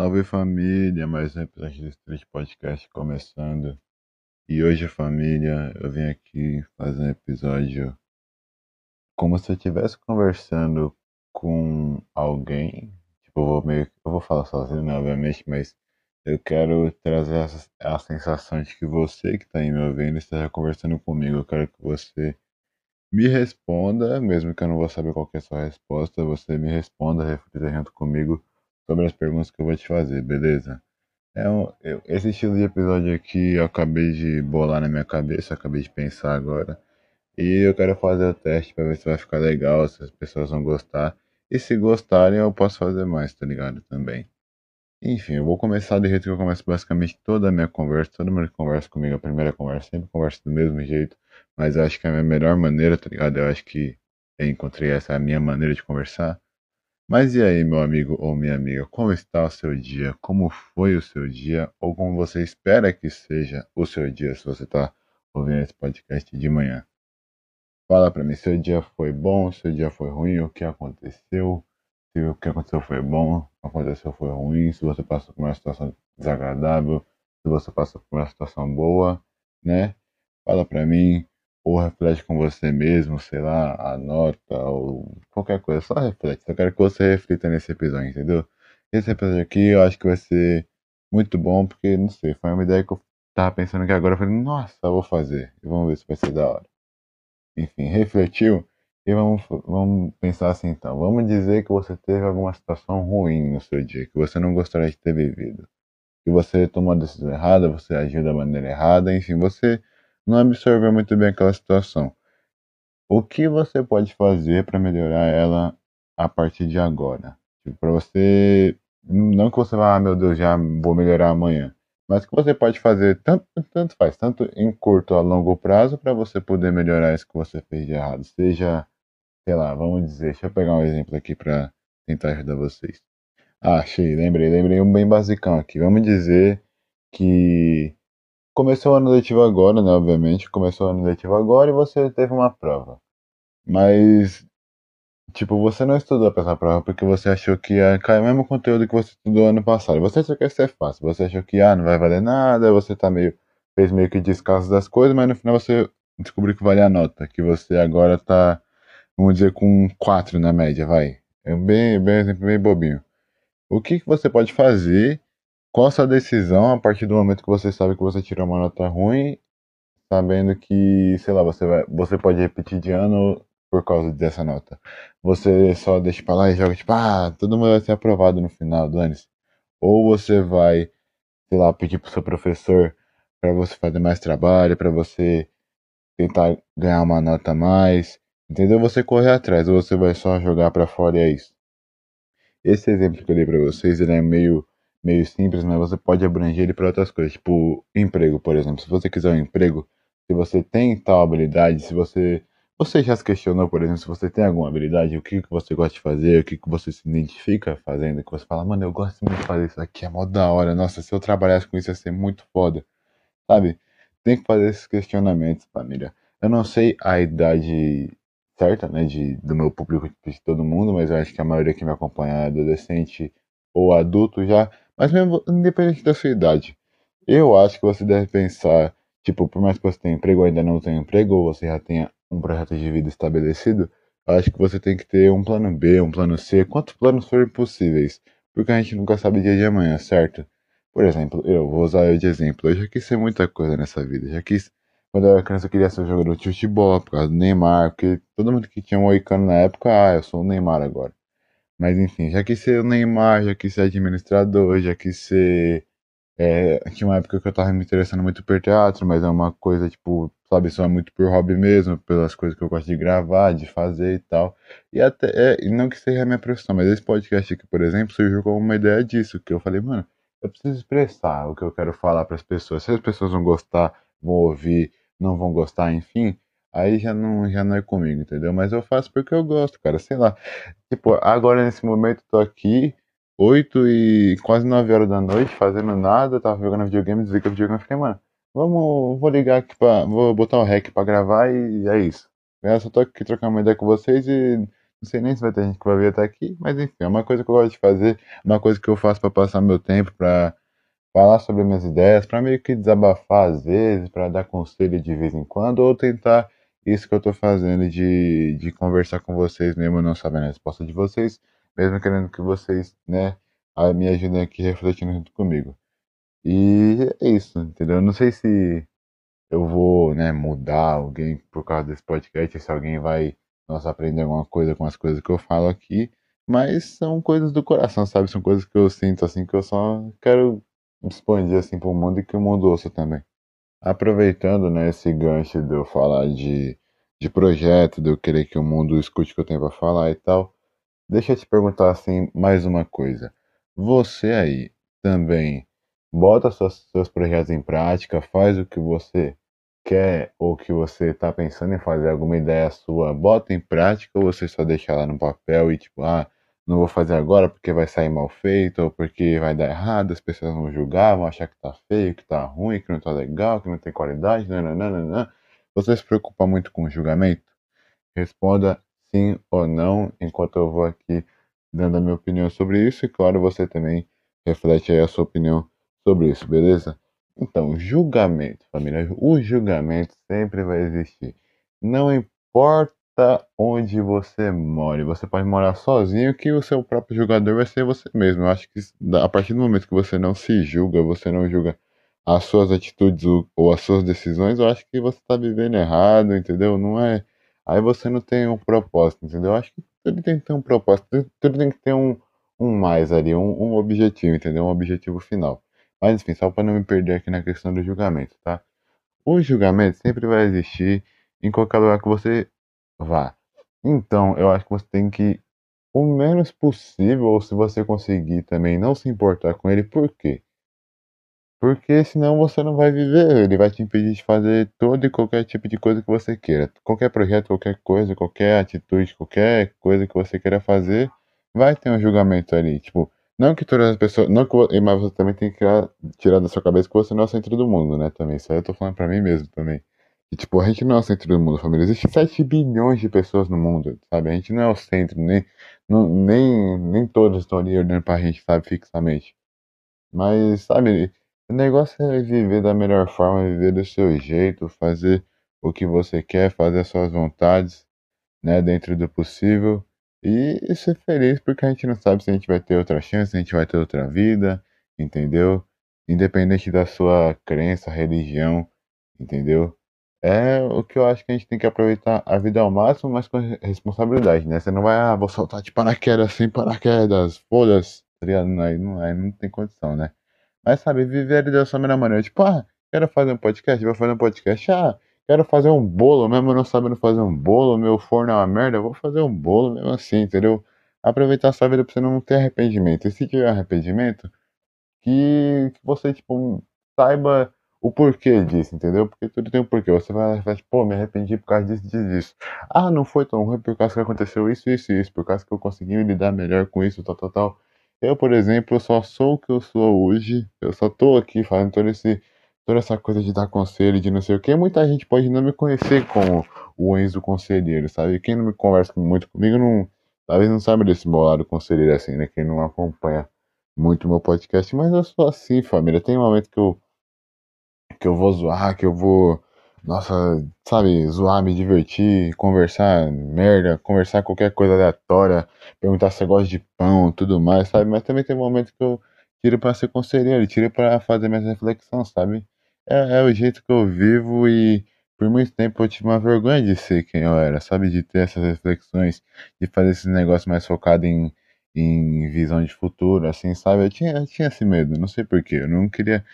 Salve família, mais um episódio do Street Podcast começando. E hoje, família, eu vim aqui fazer um episódio como se eu estivesse conversando com alguém. Tipo, eu vou meio eu vou falar sozinho, né, obviamente, mas eu quero trazer a sensação de que você que está aí me ouvindo esteja conversando comigo. Eu quero que você me responda, mesmo que eu não vou saber qual é a sua resposta, você me responda, reflita junto comigo sobre as perguntas que eu vou te fazer, beleza? É um, eu, esse estilo de episódio aqui eu acabei de bolar na minha cabeça, acabei de pensar agora. E eu quero fazer o teste para ver se vai ficar legal, se as pessoas vão gostar. E se gostarem, eu posso fazer mais, tá ligado? Também. Enfim, eu vou começar do jeito que eu começo basicamente toda a minha conversa. Todo mundo que conversa comigo, a primeira conversa, sempre conversa do mesmo jeito. Mas acho que é a minha melhor maneira, tá ligado? Eu acho que eu encontrei essa minha maneira de conversar. Mas e aí, meu amigo ou minha amiga, como está o seu dia? Como foi o seu dia? Ou como você espera que seja o seu dia se você está ouvindo esse podcast de manhã? Fala pra mim, seu dia foi bom, seu dia foi ruim, o que aconteceu? se o que aconteceu foi bom, o que aconteceu foi ruim, se você passou por uma situação desagradável, se você passou por uma situação boa, né? Fala pra mim, ou reflete com você mesmo, sei lá, anota, ou qualquer coisa, só reflete. Eu quero que você reflita nesse episódio, entendeu? Esse episódio aqui eu acho que vai ser muito bom, porque, não sei, foi uma ideia que eu tava pensando que agora eu falei, nossa, eu vou fazer, e vamos ver se vai ser da hora. Enfim, refletiu? E vamos, vamos pensar assim então. Vamos dizer que você teve alguma situação ruim no seu dia, que você não gostaria de ter vivido. Que você tomou a decisão errada, você agiu da maneira errada, enfim, você não absorveu muito bem aquela situação. O que você pode fazer para melhorar ela a partir de agora? Tipo, para você. Não que você vá, ah, meu Deus, já vou melhorar amanhã. Mas que você pode fazer tanto, tanto faz, tanto em curto a longo prazo para você poder melhorar isso que você fez de errado. Seja sei lá, vamos dizer, deixa eu pegar um exemplo aqui para tentar ajudar vocês. Ah, achei, lembrei, lembrei um bem basicão aqui. Vamos dizer que começou o ano letivo agora, né? Obviamente, começou o ano letivo agora e você teve uma prova. Mas, tipo, você não estudou para essa prova porque você achou que ia cair o mesmo conteúdo que você estudou ano passado. Você achou que ia ser fácil. Você achou que, ah, não vai valer nada, você tá meio. fez meio que descaso das coisas, mas no final você descobriu que vale a nota. Que você agora tá vamos dizer, com 4 na média, vai. É bem, bem bem bobinho. O que, que você pode fazer? Qual a sua decisão a partir do momento que você sabe que você tirou uma nota ruim, sabendo que, sei lá, você, vai, você pode repetir de ano por causa dessa nota. Você só deixa pra lá e joga tipo, ah, todo mundo vai ser aprovado no final, dane-se. Ou você vai, sei lá, pedir pro seu professor para você fazer mais trabalho, para você tentar ganhar uma nota a mais. Entendeu? Você correr atrás ou você vai só jogar para fora e é isso. Esse exemplo que eu dei para vocês, ele é meio meio simples, mas você pode abranger ele para outras coisas, tipo emprego, por exemplo. Se você quiser um emprego, se você tem tal habilidade, se você você já se questionou, por exemplo, se você tem alguma habilidade, o que, que você gosta de fazer, o que, que você se identifica fazendo, que você fala, mano, eu gosto muito de fazer isso aqui, é mó da hora, nossa, se eu trabalhasse com isso ia ser muito foda, sabe? Tem que fazer esses questionamentos, família. Eu não sei a idade certa, né, de, do meu público, de todo mundo, mas eu acho que a maioria que me acompanha é adolescente ou adulto já, mas mesmo independente da sua idade. Eu acho que você deve pensar, tipo, por mais que você tenha emprego ou ainda não tenha emprego, ou você já tenha um projeto de vida estabelecido, eu acho que você tem que ter um plano B, um plano C, quantos planos forem possíveis, porque a gente nunca sabe dia de amanhã, certo? Por exemplo, eu vou usar eu de exemplo, eu já quis ser muita coisa nessa vida, já quis quando eu era criança eu queria ser jogador de futebol por causa do Neymar, porque todo mundo que tinha um Moicano na época, ah, eu sou o Neymar agora. Mas enfim, já quis ser o Neymar, já quis ser administrador, já quis ser. É, tinha uma época que eu tava me interessando muito por teatro, mas é uma coisa, tipo, sabe, só muito por hobby mesmo, pelas coisas que eu gosto de gravar, de fazer e tal. E até, é, não que seja a minha profissão, mas esse podcast aqui, por exemplo, surgiu como uma ideia disso, que eu falei, mano, eu preciso expressar o que eu quero falar para as pessoas. Se as pessoas vão gostar, vão ouvir, não vão gostar, enfim, aí já não, já não é comigo, entendeu? Mas eu faço porque eu gosto, cara, sei lá. Tipo, agora nesse momento tô aqui, 8 e quase 9 horas da noite, fazendo nada, tava jogando videogame, desliguei o videogame e falei, mano, vamos, vou ligar aqui pra, vou botar o rec pra gravar e é isso. Eu só tô aqui trocando uma ideia com vocês e Não sei nem se vai ter gente que vai vir até aqui, mas enfim, é uma coisa que eu gosto de fazer, uma coisa que eu faço para passar meu tempo, para falar sobre minhas ideias, para meio que desabafar às vezes, para dar conselho de vez em quando, ou tentar isso que eu tô fazendo de, de conversar com vocês, mesmo não sabendo a resposta de vocês, mesmo querendo que vocês, né, me ajudem aqui refletindo junto comigo. E é isso, entendeu? Eu não sei se eu vou, né, mudar alguém por causa desse podcast, se alguém vai, nossa, aprender alguma coisa com as coisas que eu falo aqui, mas são coisas do coração, sabe? São coisas que eu sinto, assim, que eu só quero expandir, assim, pro mundo e que o mundo ouça também. Aproveitando, né, esse gancho de eu falar de, de projeto, de eu querer que o mundo escute o que eu tenho pra falar e tal, deixa eu te perguntar, assim, mais uma coisa. Você aí também bota seus, seus projetos em prática, faz o que você quer ou que você está pensando em fazer, alguma ideia sua, bota em prática ou você só deixa lá no papel e tipo, ah, não vou fazer agora porque vai sair mal feito ou porque vai dar errado, as pessoas vão julgar, vão achar que tá feio, que tá ruim, que não tá legal, que não tem qualidade, nananana. Você se preocupa muito com o julgamento? Responda sim ou não enquanto eu vou aqui dando a minha opinião sobre isso e claro, você também reflete aí a sua opinião sobre isso, beleza? Então, julgamento, família. O julgamento sempre vai existir. Não importa onde você mora. Você pode morar sozinho, que o seu próprio julgador vai ser você mesmo. Eu acho que a partir do momento que você não se julga, você não julga as suas atitudes ou as suas decisões, eu acho que você está vivendo errado, entendeu? Não é. Aí você não tem um propósito, entendeu? Eu acho que tudo tem que ter um propósito, tudo tem que ter um, um mais ali, um, um objetivo, entendeu? Um objetivo final. Mas enfim, só para não me perder aqui na questão do julgamento, tá? O julgamento sempre vai existir em qualquer lugar que você vá. Então, eu acho que você tem que, o menos possível, ou se você conseguir também, não se importar com ele. Por quê? Porque senão você não vai viver, ele vai te impedir de fazer todo e qualquer tipo de coisa que você queira. Qualquer projeto, qualquer coisa, qualquer atitude, qualquer coisa que você queira fazer, vai ter um julgamento ali. Tipo, não que todas as pessoas. Não que, mas você também tem que tirar, tirar da sua cabeça que você não é o centro do mundo, né? Também. Isso aí eu tô falando pra mim mesmo também. E, tipo, a gente não é o centro do mundo, família. Existem 7 bilhões de pessoas no mundo, sabe? A gente não é o centro, nem, não, nem, nem todos estão ali olhando pra gente, sabe, fixamente. Mas, sabe, o negócio é viver da melhor forma, viver do seu jeito, fazer o que você quer, fazer as suas vontades, né, dentro do possível. E ser feliz porque a gente não sabe se a gente vai ter outra chance, se a gente vai ter outra vida, entendeu? Independente da sua crença, religião, entendeu? É o que eu acho que a gente tem que aproveitar a vida ao máximo, mas com responsabilidade, né? Você não vai, ah, vou soltar de paraquedas sem paraquedas, foda-se, tá? Aí não, aí não tem condição, né? Mas sabe, viver da sua melhor maneira. Tipo, ah, quero fazer um podcast, vou fazer um podcast. Ah, Quero fazer um bolo, mesmo não sabendo fazer um bolo, meu forno é uma merda, vou fazer um bolo mesmo assim, entendeu? Aproveitar a sua vida pra você não ter arrependimento. E se tiver arrependimento, que, que você, tipo, saiba o porquê disso, entendeu? Porque tudo tem um porquê. Você vai, vai tipo, pô, me arrependi por causa disso, disso, disso. Ah, não foi tão ruim por causa que aconteceu isso, isso isso, por causa que eu consegui lidar melhor com isso, tal, tal, tal. Eu, por exemplo, só sou o que eu sou hoje. Eu só tô aqui fazendo todo esse toda essa coisa de dar conselho, de não sei o que, muita gente pode não me conhecer como o Enzo Conselheiro, sabe? Quem não me conversa muito comigo, não, talvez não sabe desse meu lado conselheiro assim, né? Quem não acompanha muito meu podcast, mas eu sou assim, família. Tem um momento que eu, que eu vou zoar, que eu vou, nossa, sabe, zoar, me divertir, conversar merda, conversar qualquer coisa aleatória, perguntar se eu gosto de pão, tudo mais, sabe? Mas também tem um momento que eu tiro para ser conselheiro, tiro para fazer minhas reflexões, sabe? É, é o jeito que eu vivo e por muito tempo eu tive uma vergonha de ser quem eu era, sabe? De ter essas reflexões, de fazer esses negócios mais focado em, em visão de futuro, assim, sabe? Eu tinha, eu tinha esse medo, não sei porquê. Eu não queria.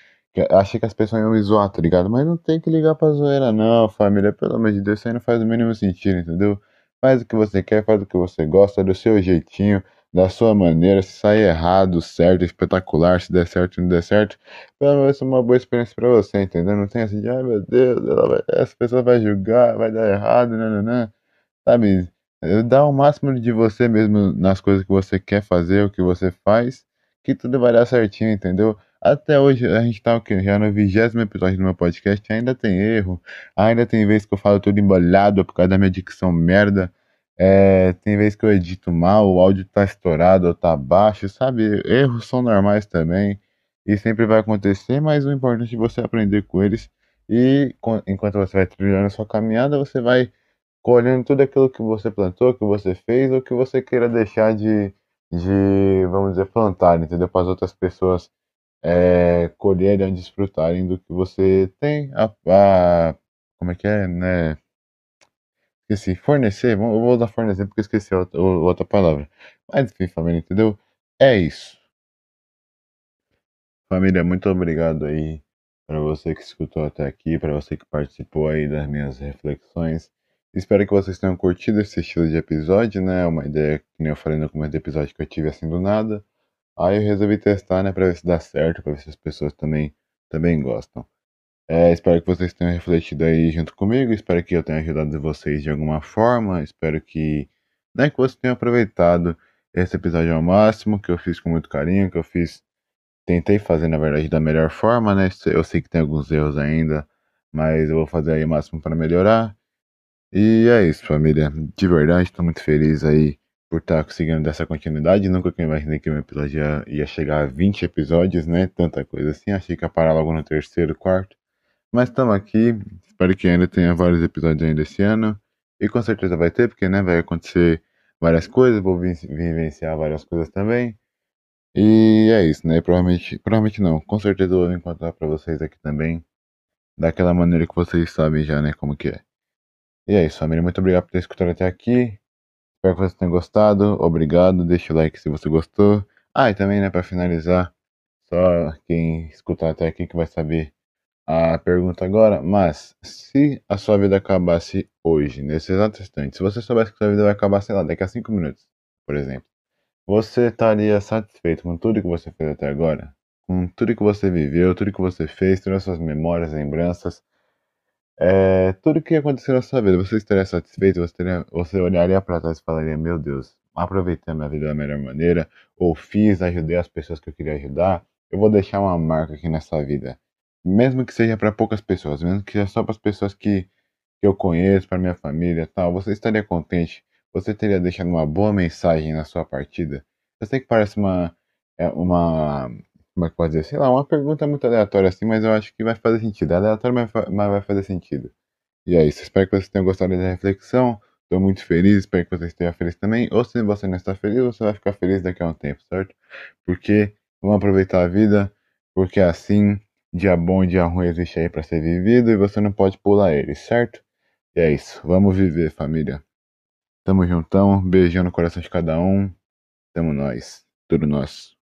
Achei que as pessoas iam me zoar, tá ligado? Mas não tem que ligar pra zoeira, não, família. Pelo amor de Deus, isso aí não faz o mínimo sentido, entendeu? Faz o que você quer, faz o que você gosta, do seu jeitinho da sua maneira, se sair errado, certo, espetacular, se der certo, não der certo, pelo menos é uma boa experiência para você, entendeu? Não tem assim ai meu Deus, vai, essa pessoa vai julgar, vai dar errado, nananã, sabe? Dá o máximo de você mesmo nas coisas que você quer fazer, o que você faz, que tudo vai dar certinho, entendeu? Até hoje a gente tá o quê? Já no vigésimo episódio do meu podcast, ainda tem erro, ainda tem vezes que eu falo tudo embolado por causa da minha dicção merda, É, tem vezes que eu edito mal, o áudio tá estourado ou tá baixo, sabe? Erros são normais também e sempre vai acontecer, mas o importante é você aprender com eles e enquanto você vai trilhando a sua caminhada, você vai colhendo tudo aquilo que você plantou, que você fez ou que você queira deixar de, de vamos dizer, plantar, entendeu? Para as outras pessoas é, colherem, desfrutarem do que você tem a, a como é que é, né? Esqueci, fornecer, eu vou usar fornecer porque esqueci outra, outra palavra. Mas enfim, família, entendeu? É isso. Família, muito obrigado aí para você que escutou até aqui, para você que participou aí das minhas reflexões. Espero que vocês tenham curtido esse estilo de episódio, né? Uma ideia que nem eu falei no começo do episódio que eu tive assim do nada. Aí eu resolvi testar, né, para ver se dá certo, para ver se as pessoas também também gostam. É, espero que vocês tenham refletido aí junto comigo. Espero que eu tenha ajudado vocês de alguma forma. Espero que, né, que vocês tenham aproveitado esse episódio ao máximo, que eu fiz com muito carinho, que eu fiz, tentei fazer na verdade da melhor forma, né? Eu sei que tem alguns erros ainda, mas eu vou fazer aí o máximo para melhorar. E é isso, família. De verdade, estou muito feliz aí por estar tá conseguindo dessa continuidade. Nunca que eu imaginei que meu episódio ia, ia chegar a 20 episódios, né? Tanta coisa assim. Achei que ia parar logo no terceiro, quarto. Mas estamos aqui, espero que ainda tenha vários episódios ainda esse ano. E com certeza vai ter, porque né, vai acontecer várias coisas, vou vivenciar várias coisas também. E é isso, né? Provavelmente, provavelmente não, com certeza eu vou encontrar para vocês aqui também. Daquela maneira que vocês sabem já, né, como que é. E é isso, família. Muito obrigado por ter escutado até aqui. Espero que vocês tenham gostado. Obrigado. Deixa o like se você gostou. Ah, e também, né, para finalizar, só quem escutar até aqui que vai saber a pergunta agora, mas se a sua vida acabasse hoje, nesse exato instante, se você soubesse que sua vida vai acabar, sei lá, daqui a 5 minutos, por exemplo, você estaria satisfeito com tudo que você fez até agora? Com tudo que você viveu, tudo que você fez, todas as suas memórias, lembranças, é, tudo que aconteceu na sua vida, você estaria satisfeito? Você, teria, você olharia para trás e falaria: Meu Deus, aproveitei a minha vida da melhor maneira, ou fiz, ajudei as pessoas que eu queria ajudar, eu vou deixar uma marca aqui nessa vida mesmo que seja para poucas pessoas, mesmo que seja só para as pessoas que, que eu conheço, para minha família tal, você estaria contente? Você teria deixado uma boa mensagem na sua partida? Eu sei que parece uma. É uma como é que pode dizer? Sei lá, uma pergunta muito aleatória assim, mas eu acho que vai fazer sentido. É aleatório, mas vai fazer sentido. E é isso. Espero que vocês tenham gostado da reflexão. Estou muito feliz, espero que você esteja feliz também. Ou se você não está feliz, você vai ficar feliz daqui a um tempo, certo? Porque vamos aproveitar a vida, porque assim Dia bom e dia ruim existe aí para ser vivido e você não pode pular ele, certo? E é isso. Vamos viver, família. Tamo juntão. Beijão no coração de cada um. Tamo nós. Tudo nosso.